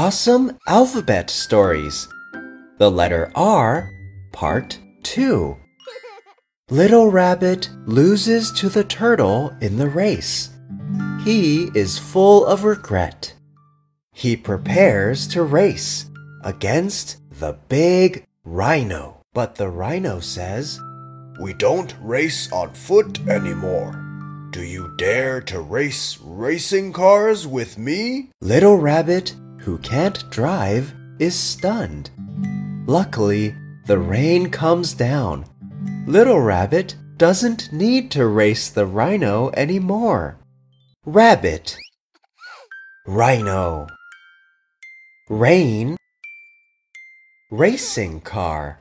Awesome Alphabet Stories. The letter R, Part 2. Little Rabbit loses to the turtle in the race. He is full of regret. He prepares to race against the big rhino. But the rhino says, We don't race on foot anymore. Do you dare to race racing cars with me? Little Rabbit, who can't drive, is stunned. Luckily, the rain comes down. Little Rabbit doesn't need to race the rhino anymore. Rabbit, Rhino, Rain, Racing car.